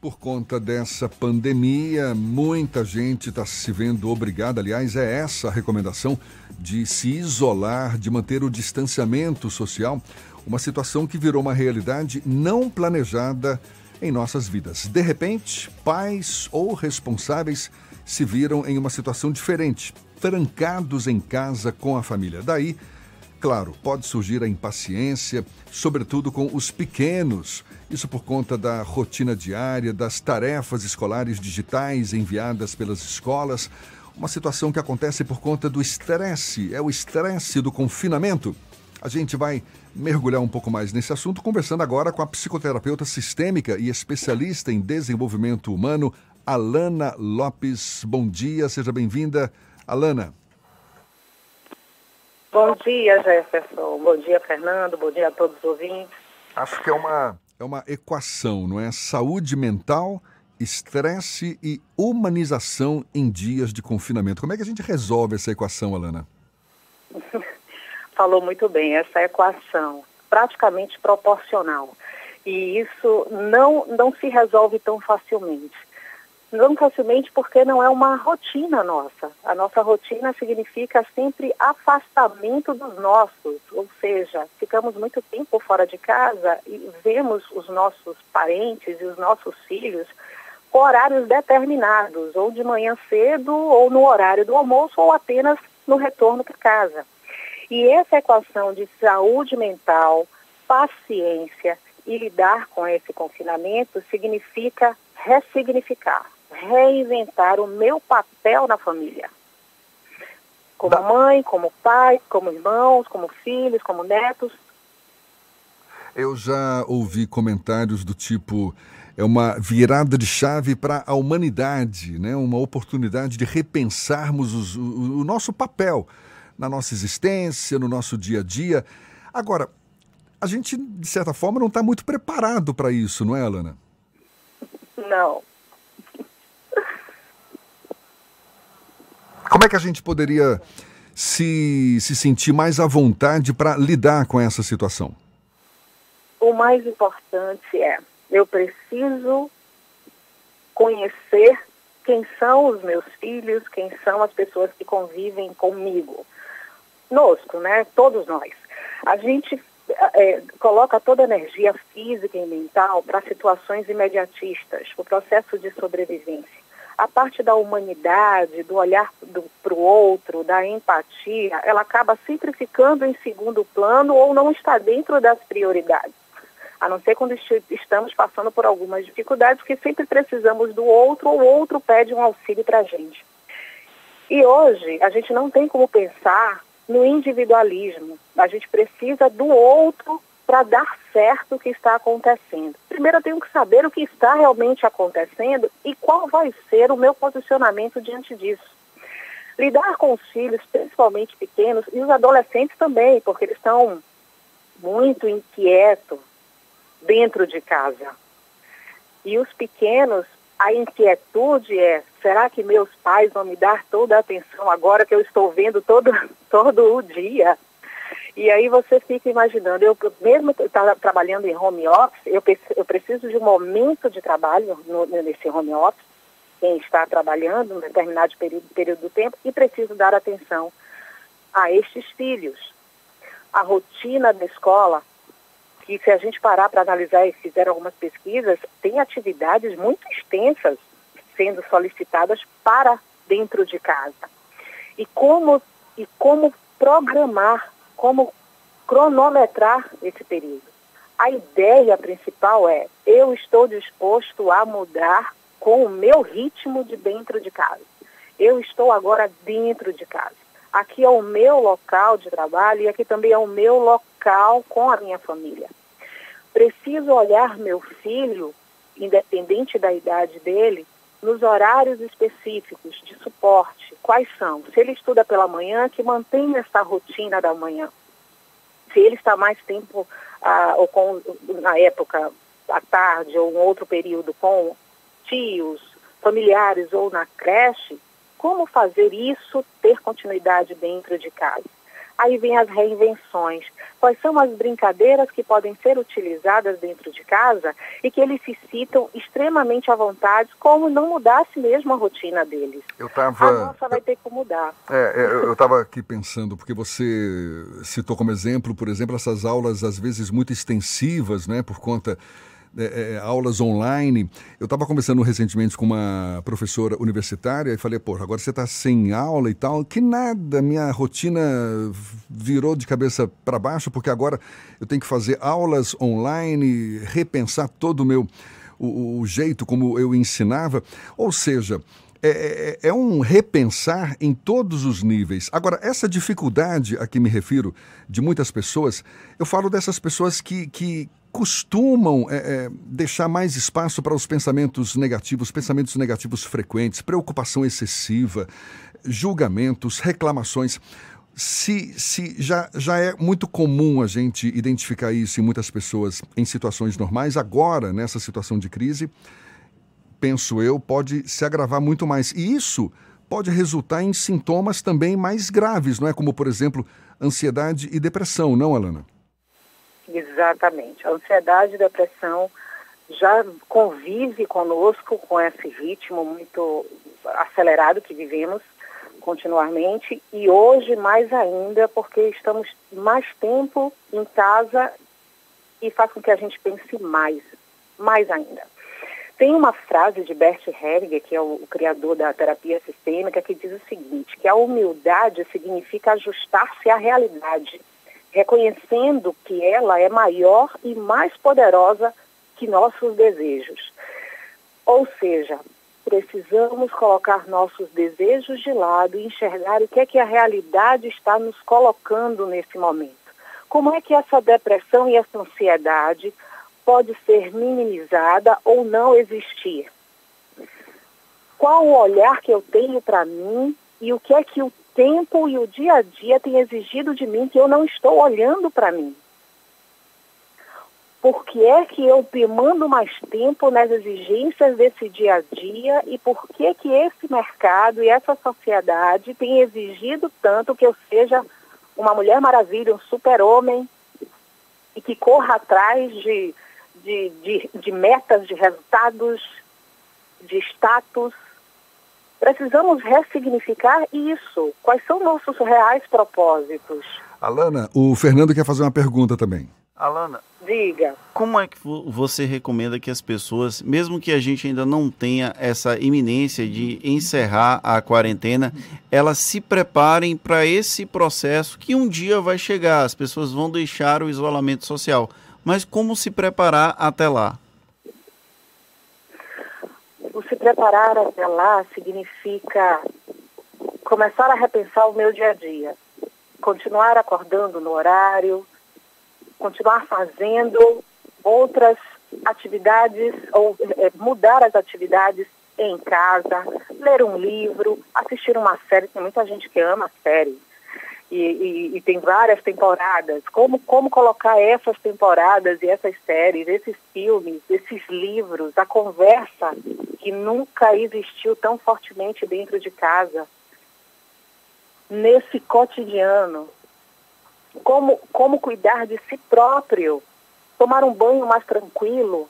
Por conta dessa pandemia, muita gente está se vendo obrigada, aliás, é essa a recomendação de se isolar, de manter o distanciamento social, uma situação que virou uma realidade não planejada em nossas vidas. De repente, pais ou responsáveis se viram em uma situação diferente, trancados em casa com a família. Daí, claro, pode surgir a impaciência, sobretudo com os pequenos isso por conta da rotina diária, das tarefas escolares digitais enviadas pelas escolas, uma situação que acontece por conta do estresse, é o estresse do confinamento. A gente vai mergulhar um pouco mais nesse assunto, conversando agora com a psicoterapeuta sistêmica e especialista em desenvolvimento humano, Alana Lopes. Bom dia, seja bem-vinda, Alana. Bom dia, Jefferson. Bom dia, Fernando. Bom dia a todos os ouvintes. Acho que é uma é uma equação, não é? Saúde mental, estresse e humanização em dias de confinamento. Como é que a gente resolve essa equação, Alana? Falou muito bem, essa equação praticamente proporcional. E isso não, não se resolve tão facilmente. Não facilmente porque não é uma rotina nossa. A nossa rotina significa sempre afastamento dos nossos, ou seja, ficamos muito tempo fora de casa e vemos os nossos parentes e os nossos filhos com horários determinados, ou de manhã cedo, ou no horário do almoço, ou apenas no retorno para casa. E essa equação de saúde mental, paciência e lidar com esse confinamento significa ressignificar reinventar o meu papel na família. Como da... mãe, como pai, como irmãos, como filhos, como netos. Eu já ouvi comentários do tipo é uma virada de chave para a humanidade, né? uma oportunidade de repensarmos os, o, o, nosso papel na nossa existência, no nosso dia a dia. Agora, a gente, de certa forma, não está muito preparado para isso, não é, Alana? Não. Como é que a gente poderia se, se sentir mais à vontade para lidar com essa situação? O mais importante é, eu preciso conhecer quem são os meus filhos, quem são as pessoas que convivem comigo. Nosco, né? Todos nós. A gente é, coloca toda a energia física e mental para situações imediatistas, o processo de sobrevivência a parte da humanidade, do olhar para o outro, da empatia, ela acaba sempre ficando em segundo plano ou não está dentro das prioridades. A não ser quando estamos passando por algumas dificuldades que sempre precisamos do outro ou o outro pede um auxílio para a gente. E hoje a gente não tem como pensar no individualismo. A gente precisa do outro para dar certo o que está acontecendo. Primeiro eu tenho que saber o que está realmente acontecendo e qual vai ser o meu posicionamento diante disso. Lidar com os filhos, principalmente pequenos, e os adolescentes também, porque eles estão muito inquietos dentro de casa. E os pequenos, a inquietude é: será que meus pais vão me dar toda a atenção agora que eu estou vendo todo, todo o dia? E aí você fica imaginando, eu mesmo tá trabalhando em home office, eu, eu preciso de um momento de trabalho no, nesse home office, quem está trabalhando um determinado período, período do tempo, e preciso dar atenção a estes filhos. A rotina da escola, que se a gente parar para analisar e fizer algumas pesquisas, tem atividades muito extensas sendo solicitadas para dentro de casa. E como, e como programar como cronometrar esse período. A ideia principal é: eu estou disposto a mudar com o meu ritmo de dentro de casa. Eu estou agora dentro de casa. Aqui é o meu local de trabalho e aqui também é o meu local com a minha família. Preciso olhar meu filho, independente da idade dele, nos horários específicos de suporte. Quais são? Se ele estuda pela manhã, que mantenha essa rotina da manhã. Se ele está mais tempo, ah, ou com, na época, à tarde, ou um outro período com tios, familiares ou na creche, como fazer isso ter continuidade dentro de casa? Aí vem as reinvenções. Quais são as brincadeiras que podem ser utilizadas dentro de casa e que eles se citam extremamente à vontade, como não mudasse mesmo a rotina deles. Eu tava... A nossa vai ter que mudar. É, é eu estava aqui pensando, porque você citou como exemplo, por exemplo, essas aulas às vezes muito extensivas, né, por conta é, é, aulas online. Eu estava conversando recentemente com uma professora universitária e falei, pô, agora você está sem aula e tal. Que nada, minha rotina virou de cabeça para baixo, porque agora eu tenho que fazer aulas online, repensar todo o meu o jeito como eu ensinava. Ou seja, é, é, é, um repensar em todos os níveis. Agora, essa dificuldade a que me refiro de muitas pessoas, eu falo dessas pessoas que, que costumam é, é, deixar mais espaço para os pensamentos negativos, pensamentos negativos frequentes, preocupação excessiva, julgamentos, reclamações. Se, se já, já é muito comum a gente identificar isso em muitas pessoas em situações normais, agora, nessa situação de crise, penso eu, pode se agravar muito mais. E isso pode resultar em sintomas também mais graves, não é? Como, por exemplo, ansiedade e depressão, não, Alana? Exatamente. A ansiedade e depressão já convive conosco com esse ritmo muito acelerado que vivemos continuamente e hoje mais ainda porque estamos mais tempo em casa e faz com que a gente pense mais, mais ainda. Tem uma frase de Bert Hellinger, que é o, criador da terapia sistêmica, que diz o seguinte, que a humildade significa ajustar-se à realidade, reconhecendo que ela é maior e mais poderosa que nossos desejos. Ou seja, precisamos colocar nossos desejos de lado e enxergar o que é que a realidade está nos colocando nesse momento. Como é que essa depressão e essa ansiedade pode ser minimizada ou não existir. Qual o olhar que eu tenho para mim e o que é que o tempo e o dia a dia tem exigido de mim que eu não estou olhando para mim? Por que é que eu demando mais tempo nas exigências desse dia a dia e por que que esse mercado e essa sociedade tem exigido tanto que eu seja uma mulher maravilha, um super-homem e que corra atrás de de, de, de metas, de resultados, de status. Precisamos ressignificar isso. Quais são nossos reais propósitos? Alana, o Fernando quer fazer uma pergunta também. Alana, diga. Como é que você recomenda que as pessoas, mesmo que a gente ainda não tenha essa iminência de encerrar a quarentena, elas se preparem para esse processo que um dia vai chegar? As pessoas vão deixar o isolamento social mas como se preparar até lá? O se preparar até lá significa começar a repensar o meu dia a dia, continuar acordando no horário, continuar fazendo outras atividades ou é, mudar as atividades em casa, ler um livro, assistir uma série, tem muita gente que ama série e, e, e, tem várias temporadas. Como, como colocar essas temporadas e essas séries, esses filmes, esses livros, a conversa que nunca existiu tão fortemente dentro de casa, nesse cotidiano. Como, como cuidar de si próprio, tomar um banho mais tranquilo,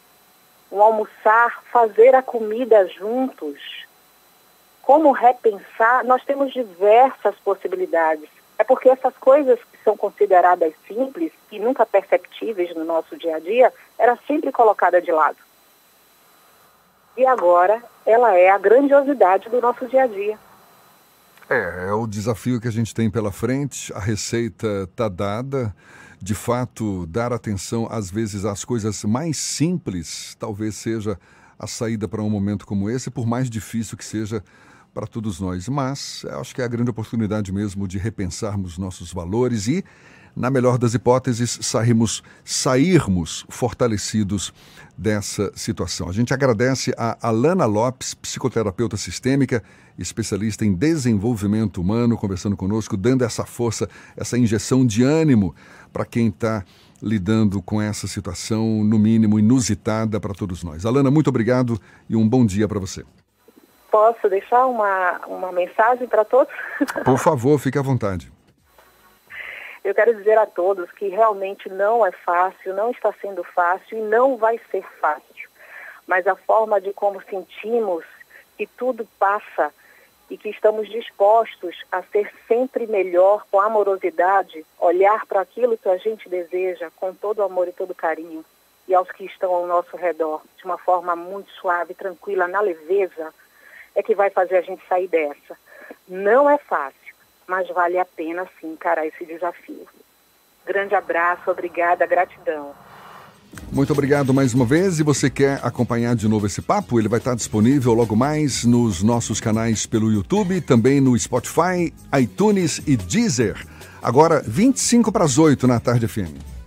um almoçar, fazer a comida juntos. Como repensar? Nós temos diversas possibilidades é porque essas coisas que são consideradas simples e nunca perceptíveis no nosso dia a dia, era sempre colocada de lado. E agora ela é a grandiosidade do nosso dia a dia. É, é o desafio que a gente tem pela frente, a receita está dada. De fato, dar atenção às vezes às coisas mais simples talvez seja a saída para um momento como esse, por mais difícil que seja para todos nós. Mas acho que é a grande oportunidade mesmo de repensarmos nossos valores e, na melhor das hipóteses, sairmos, sairmos fortalecidos dessa situação. A gente agradece a Alana Lopes, psicoterapeuta sistêmica, especialista em desenvolvimento humano, conversando conosco, dando essa força, essa injeção de ânimo para quem está lidando com essa situação, no mínimo inusitada para todos nós. Alana, muito obrigado e um bom dia para você. Posso deixar uma, uma mensagem para todos? Por favor, fique à vontade. Eu quero dizer a todos que realmente não é fácil, não está sendo fácil e não vai ser fácil. Mas a forma de como sentimos que tudo passa e que estamos dispostos a ser sempre melhor com amorosidade, olhar para aquilo que a gente deseja com todo amor e todo carinho e aos que estão ao nosso redor de uma forma muito suave, tranquila, na leveza, é que vai fazer a gente sair dessa. Não é fácil, mas vale a pena sim encarar esse desafio. Grande abraço, obrigada, gratidão. Muito obrigado mais uma vez. E você quer acompanhar de novo esse papo? Ele vai estar disponível logo mais nos nossos canais pelo YouTube, também no Spotify, iTunes e Deezer. Agora, 25 para as 8 na tarde FM.